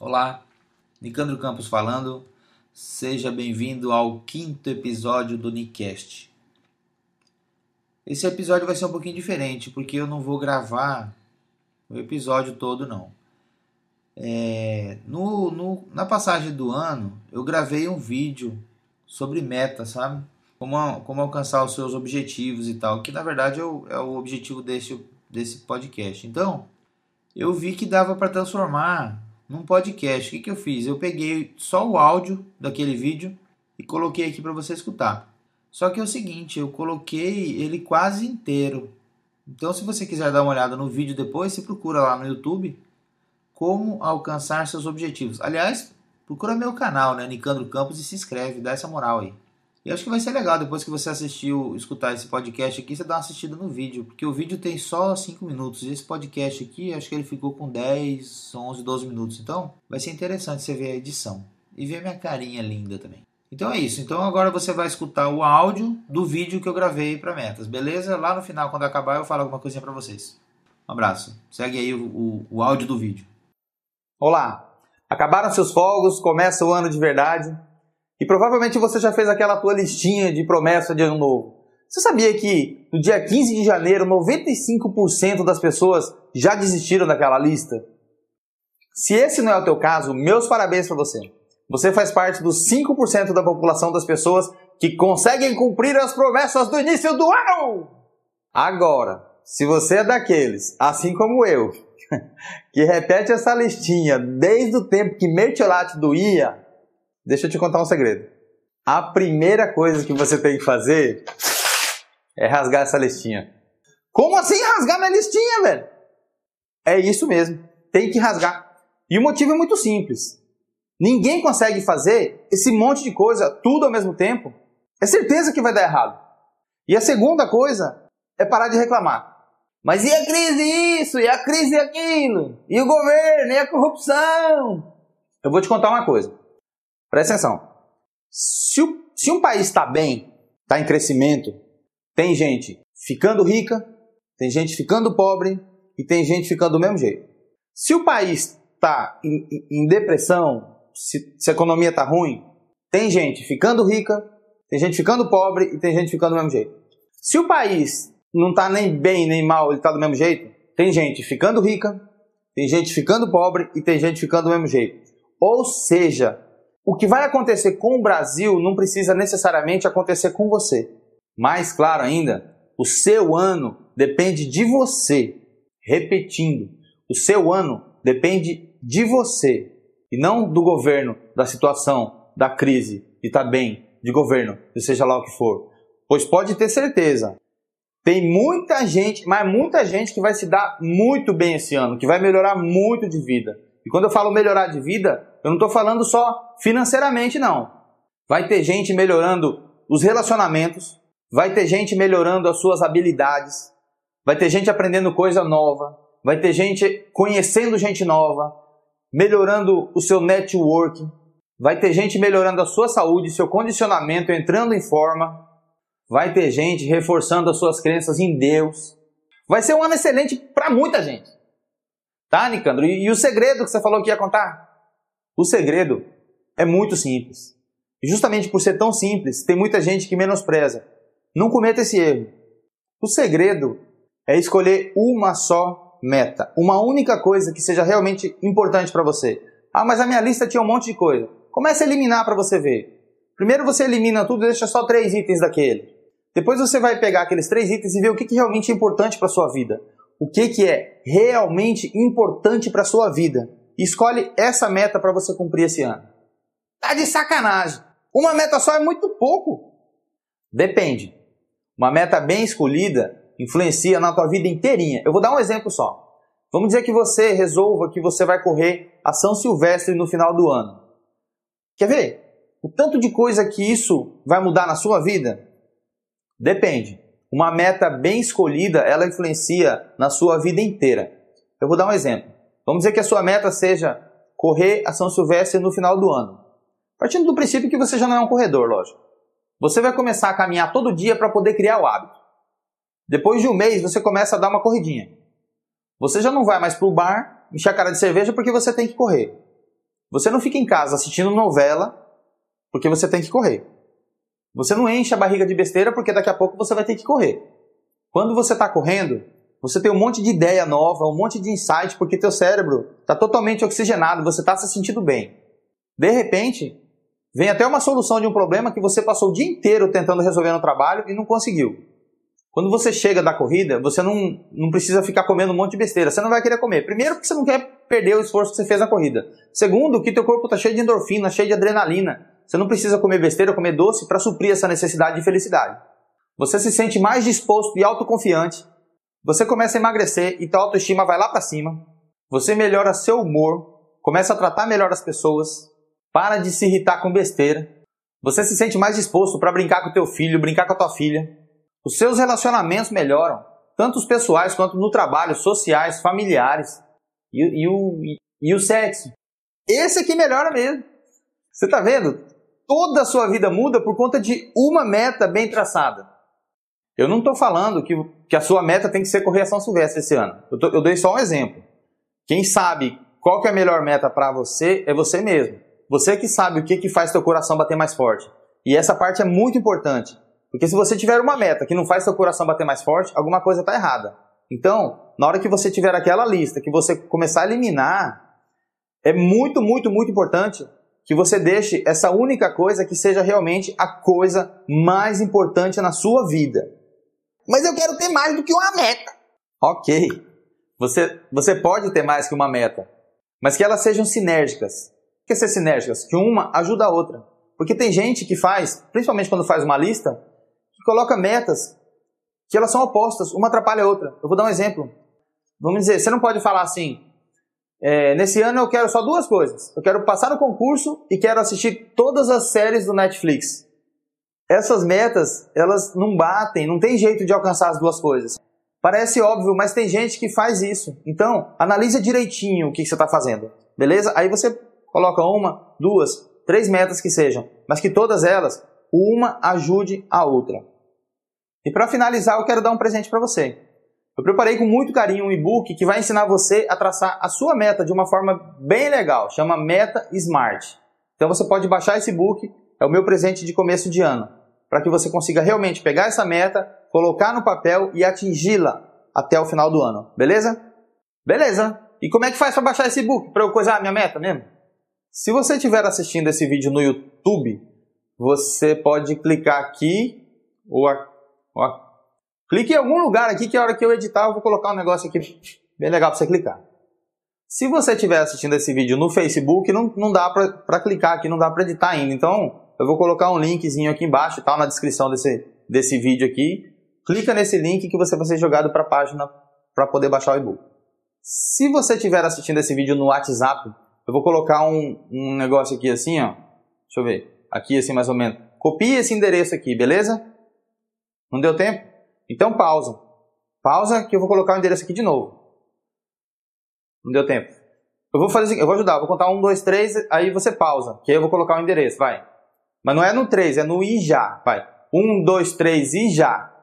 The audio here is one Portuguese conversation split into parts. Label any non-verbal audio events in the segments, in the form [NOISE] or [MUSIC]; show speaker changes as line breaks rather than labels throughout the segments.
Olá, Nicandro Campos falando. Seja bem-vindo ao quinto episódio do Nicast. Esse episódio vai ser um pouquinho diferente, porque eu não vou gravar o episódio todo, não. É, no, no, na passagem do ano, eu gravei um vídeo sobre meta, sabe? Como, como alcançar os seus objetivos e tal, que na verdade é o, é o objetivo desse, desse podcast. Então, eu vi que dava para transformar num podcast. O que, que eu fiz? Eu peguei só o áudio daquele vídeo e coloquei aqui para você escutar. Só que é o seguinte, eu coloquei ele quase inteiro. Então, se você quiser dar uma olhada no vídeo depois, você procura lá no YouTube como alcançar seus objetivos. Aliás, procura meu canal, né, Nicandro Campos, e se inscreve, dá essa moral aí. E acho que vai ser legal depois que você assistiu, escutar esse podcast aqui, você dá uma assistida no vídeo, porque o vídeo tem só 5 minutos. E esse podcast aqui, acho que ele ficou com 10, 11, 12 minutos. Então, vai ser interessante você ver a edição e ver minha carinha linda também. Então é isso. Então agora você vai escutar o áudio do vídeo que eu gravei para metas, beleza? Lá no final, quando acabar, eu falo alguma coisinha para vocês. Um abraço. Segue aí o, o, o áudio do vídeo.
Olá! Acabaram seus fogos, começa o ano de verdade. E provavelmente você já fez aquela tua listinha de promessa de ano novo. Você sabia que no dia 15 de janeiro 95% das pessoas já desistiram daquela lista? Se esse não é o teu caso, meus parabéns para você. Você faz parte dos 5% da população das pessoas que conseguem cumprir as promessas do início do ano. Agora, se você é daqueles, assim como eu, [LAUGHS] que repete essa listinha desde o tempo que Mertiolate doía, Deixa eu te contar um segredo. A primeira coisa que você tem que fazer é rasgar essa listinha. Como assim rasgar minha listinha, velho? É isso mesmo. Tem que rasgar. E o motivo é muito simples. Ninguém consegue fazer esse monte de coisa tudo ao mesmo tempo. É certeza que vai dar errado. E a segunda coisa é parar de reclamar. Mas e a crise isso? E a crise aquilo? E o governo? E a corrupção? Eu vou te contar uma coisa. Presta atenção. Se, o, se um país está bem, está em crescimento, tem gente ficando rica, tem gente ficando pobre e tem gente ficando do mesmo jeito. Se o país está em, em, depressão, se, se a economia está ruim, tem gente ficando rica, tem gente ficando pobre e tem gente ficando do mesmo jeito. Se o país não está nem bem nem mal, ele está do mesmo jeito, tem gente ficando rica, tem gente ficando pobre e tem gente ficando do mesmo jeito. Ou seja, o que vai acontecer com o Brasil não precisa necessariamente acontecer com você. Mais claro ainda, o seu ano depende de você. Repetindo, o seu ano depende de você e não do governo, da situação, da crise, de estar tá bem, de governo, seja lá o que for. Pois pode ter certeza, tem muita gente, mas muita gente que vai se dar muito bem esse ano, que vai melhorar muito de vida. E quando eu falo melhorar de vida, eu não estou falando só financeiramente, não. Vai ter gente melhorando os relacionamentos, vai ter gente melhorando as suas habilidades, vai ter gente aprendendo coisa nova, vai ter gente conhecendo gente nova, melhorando o seu networking, vai ter gente melhorando a sua saúde, seu condicionamento, entrando em forma, vai ter gente reforçando as suas crenças em Deus. Vai ser um ano excelente para muita gente. Tá, Nicandro? E, e o segredo que você falou que ia contar? O segredo é muito simples. E justamente por ser tão simples, tem muita gente que menospreza. Não cometa esse erro. O segredo é escolher uma só meta, uma única coisa que seja realmente importante para você. Ah, mas a minha lista tinha um monte de coisa. Comece a eliminar para você ver. Primeiro você elimina tudo e deixa só três itens daquele. Depois você vai pegar aqueles três itens e ver o que, que realmente é importante para sua vida. O que, que é realmente importante para sua vida. Escolhe essa meta para você cumprir esse ano. Tá de sacanagem. Uma meta só é muito pouco. Depende. Uma meta bem escolhida influencia na tua vida inteirinha. Eu vou dar um exemplo só. Vamos dizer que você resolva que você vai correr a São Silvestre no final do ano. Quer ver? O tanto de coisa que isso vai mudar na sua vida? Depende. Uma meta bem escolhida, ela influencia na sua vida inteira. Eu vou dar um exemplo. Vamos dizer que a sua meta seja correr a São Silvestre no final do ano. Partindo do princípio que você já não é um corredor, lógico. Você vai começar a caminhar todo dia para poder criar o hábito. Depois de um mês, você começa a dar uma corridinha. Você já não vai mais para o bar, encher a cara de cerveja porque você tem que correr. Você não fica em casa assistindo novela porque você tem que correr. Você não enche a barriga de besteira porque daqui a pouco você vai ter que correr. Quando você está correndo, você tem um monte de ideia nova, um monte de insight, porque teu cérebro está totalmente oxigenado, você está se sentindo bem. De repente, vem até uma solução de um problema que você passou o dia inteiro tentando resolver no trabalho e não conseguiu. Quando você chega da corrida, você não, não precisa ficar comendo um monte de besteira. Você não vai querer comer. Primeiro, porque você não quer perder o esforço que você fez na corrida. Segundo, que teu corpo está cheio de endorfina, cheio de adrenalina. Você não precisa comer besteira, comer doce para suprir essa necessidade de felicidade. Você se sente mais disposto e autoconfiante. Você começa a emagrecer e tua autoestima vai lá para cima. Você melhora seu humor, começa a tratar melhor as pessoas, para de se irritar com besteira. Você se sente mais disposto para brincar com teu filho, brincar com a tua filha. Os seus relacionamentos melhoram, tanto os pessoais quanto no trabalho, sociais, familiares. E, e o, e, e o sexo. Esse aqui melhora mesmo. Você tá vendo? Toda a sua vida muda por conta de uma meta bem traçada. Eu não estou falando que, que a sua meta tem que ser correr a São Silvestre esse ano. Eu, tô, eu dei só um exemplo. Quem sabe qual que é a melhor meta para você é você mesmo. Você que sabe o que, que faz seu coração bater mais forte. E essa parte é muito importante. Porque se você tiver uma meta que não faz seu coração bater mais forte, alguma coisa está errada. Então, na hora que você tiver aquela lista, que você começar a eliminar, é muito, muito, muito importante que você deixe essa única coisa que seja realmente a coisa mais importante na sua vida. Mas eu quero ter mais do que uma meta. Ok. Você, você pode ter mais que uma meta, mas que elas sejam sinérgicas. O que é ser sinérgicas? Que uma ajuda a outra. Porque tem gente que faz, principalmente quando faz uma lista, que coloca metas que elas são opostas, uma atrapalha a outra. Eu vou dar um exemplo. Vamos dizer, você não pode falar assim, é, nesse ano eu quero só duas coisas. Eu quero passar no concurso e quero assistir todas as séries do Netflix. Essas metas, elas não batem, não tem jeito de alcançar as duas coisas. Parece óbvio, mas tem gente que faz isso. Então, analisa direitinho o que você está fazendo, beleza? Aí você coloca uma, duas, três metas que sejam, mas que todas elas, uma ajude a outra. E para finalizar, eu quero dar um presente para você. Eu preparei com muito carinho um e-book que vai ensinar você a traçar a sua meta de uma forma bem legal, chama Meta Smart. Então você pode baixar esse e-book, é o meu presente de começo de ano, para que você consiga realmente pegar essa meta, colocar no papel e atingi-la até o final do ano, beleza? Beleza. E como é que faz para baixar esse e-book? Para eu coisar a minha meta mesmo? Se você estiver assistindo esse vídeo no YouTube, você pode clicar aqui ou, a, ou a, Clique em algum lugar aqui que a hora que eu editar eu vou colocar um negócio aqui bem legal para você clicar. Se você estiver assistindo esse vídeo no Facebook, não, não dá para clicar aqui, não dá para editar ainda. Então, eu vou colocar um linkzinho aqui embaixo, tá, na descrição desse, desse vídeo aqui. Clica nesse link que você vai ser jogado para a página para poder baixar o e-book. Se você estiver assistindo esse vídeo no WhatsApp, eu vou colocar um, um negócio aqui assim, ó. Deixa eu ver. Aqui assim mais ou menos. Copie esse endereço aqui, beleza? Não deu tempo? Então pausa. Pausa que eu vou colocar o endereço aqui de novo. Não deu tempo. Eu vou fazer assim, eu vou ajudar, vou contar um, dois, três, aí você pausa, que aí eu vou colocar o endereço, vai. Mas não é no 3, é no I já, vai. Um, dois, três e já.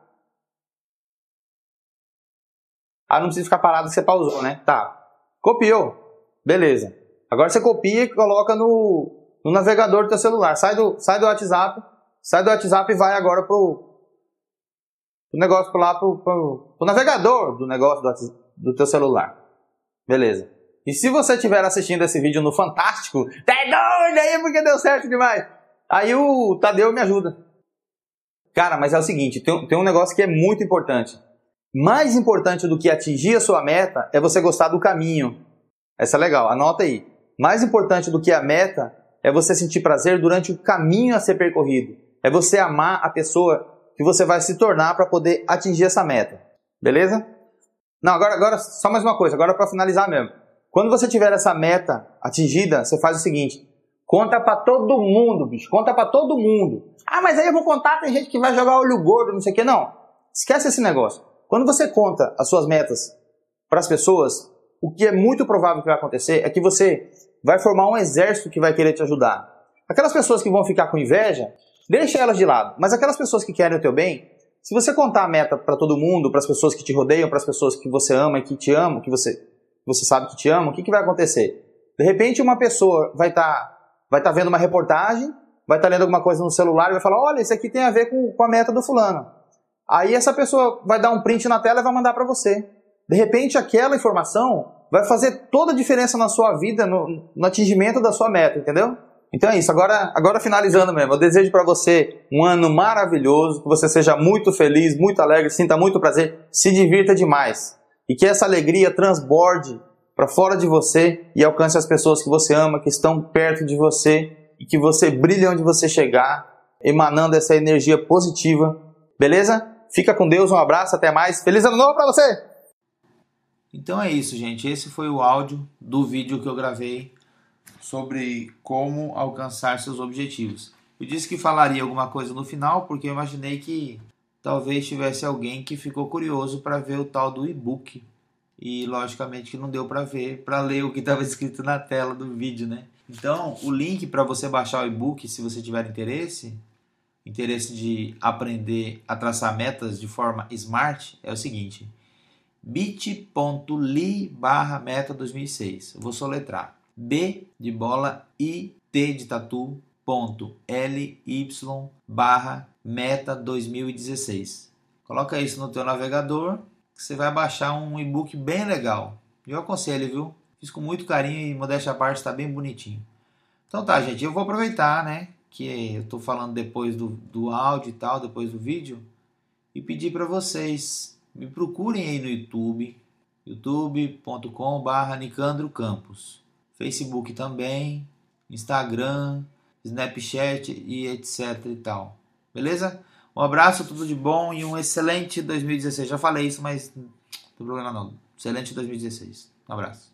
Ah, não precisa ficar parado que você pausou, né? Tá. Copiou. Beleza. Agora você copia e coloca no, no navegador do teu celular. Sai do, sai do WhatsApp, sai do WhatsApp e vai agora pro, o negócio lá pro, pro, pro navegador do negócio do, do teu celular. Beleza. E se você estiver assistindo esse vídeo no Fantástico, tá doido aí porque deu certo demais. Aí o Tadeu me ajuda. Cara, mas é o seguinte, tem, tem um negócio que é muito importante. Mais importante do que atingir a sua meta é você gostar do caminho. Essa é legal, anota aí. Mais importante do que a meta é você sentir prazer durante o caminho a ser percorrido. É você amar a pessoa que você vai se tornar para poder atingir essa meta. Beleza? Não, agora, agora só mais uma coisa, agora para finalizar mesmo. Quando você tiver essa meta atingida, você faz o seguinte: conta para todo mundo, bicho, conta para todo mundo. Ah, mas aí eu vou contar, tem gente que vai jogar olho gordo, não sei o que. Não, esquece esse negócio. Quando você conta as suas metas para as pessoas, o que é muito provável que vai acontecer é que você vai formar um exército que vai querer te ajudar. Aquelas pessoas que vão ficar com inveja, Deixa elas de lado. Mas aquelas pessoas que querem o teu bem, se você contar a meta para todo mundo, para as pessoas que te rodeiam, para as pessoas que você ama e que te amam, que você, você sabe que te amam, o que, que vai acontecer? De repente, uma pessoa vai estar tá, vai tá vendo uma reportagem, vai estar tá lendo alguma coisa no celular e vai falar: olha, isso aqui tem a ver com, com a meta do fulano. Aí essa pessoa vai dar um print na tela e vai mandar para você. De repente, aquela informação vai fazer toda a diferença na sua vida, no, no atingimento da sua meta, entendeu? Então é isso. Agora, agora finalizando mesmo, eu desejo para você um ano maravilhoso, que você seja muito feliz, muito alegre, sinta muito prazer, se divirta demais e que essa alegria transborde para fora de você e alcance as pessoas que você ama, que estão perto de você e que você brilhe onde você chegar, emanando essa energia positiva. Beleza? Fica com Deus, um abraço, até mais. Feliz ano novo para você!
Então é isso, gente. Esse foi o áudio do vídeo que eu gravei sobre como alcançar seus objetivos. Eu disse que falaria alguma coisa no final porque eu imaginei que talvez tivesse alguém que ficou curioso para ver o tal do e-book e logicamente que não deu para ver, para ler o que estava escrito na tela do vídeo, né? Então, o link para você baixar o e-book, se você tiver interesse, interesse de aprender a traçar metas de forma smart, é o seguinte: bit.ly barra meta 2006. vou soletrar. B de bola I T de tatu ponto L Y barra meta 2016. Coloca isso no teu navegador que você vai baixar um e-book bem legal. Eu aconselho, viu? Fiz com muito carinho e modéstia à parte está bem bonitinho. Então tá, gente, eu vou aproveitar, né? Que eu estou falando depois do, do áudio e tal, depois do vídeo, e pedir para vocês me procurem aí no YouTube, youtube.com.br Nicandro Campos. Facebook também, Instagram, Snapchat e etc e tal. Beleza? Um abraço, tudo de bom e um excelente 2016. Já falei isso, mas não tem problema não. Excelente 2016. Um abraço.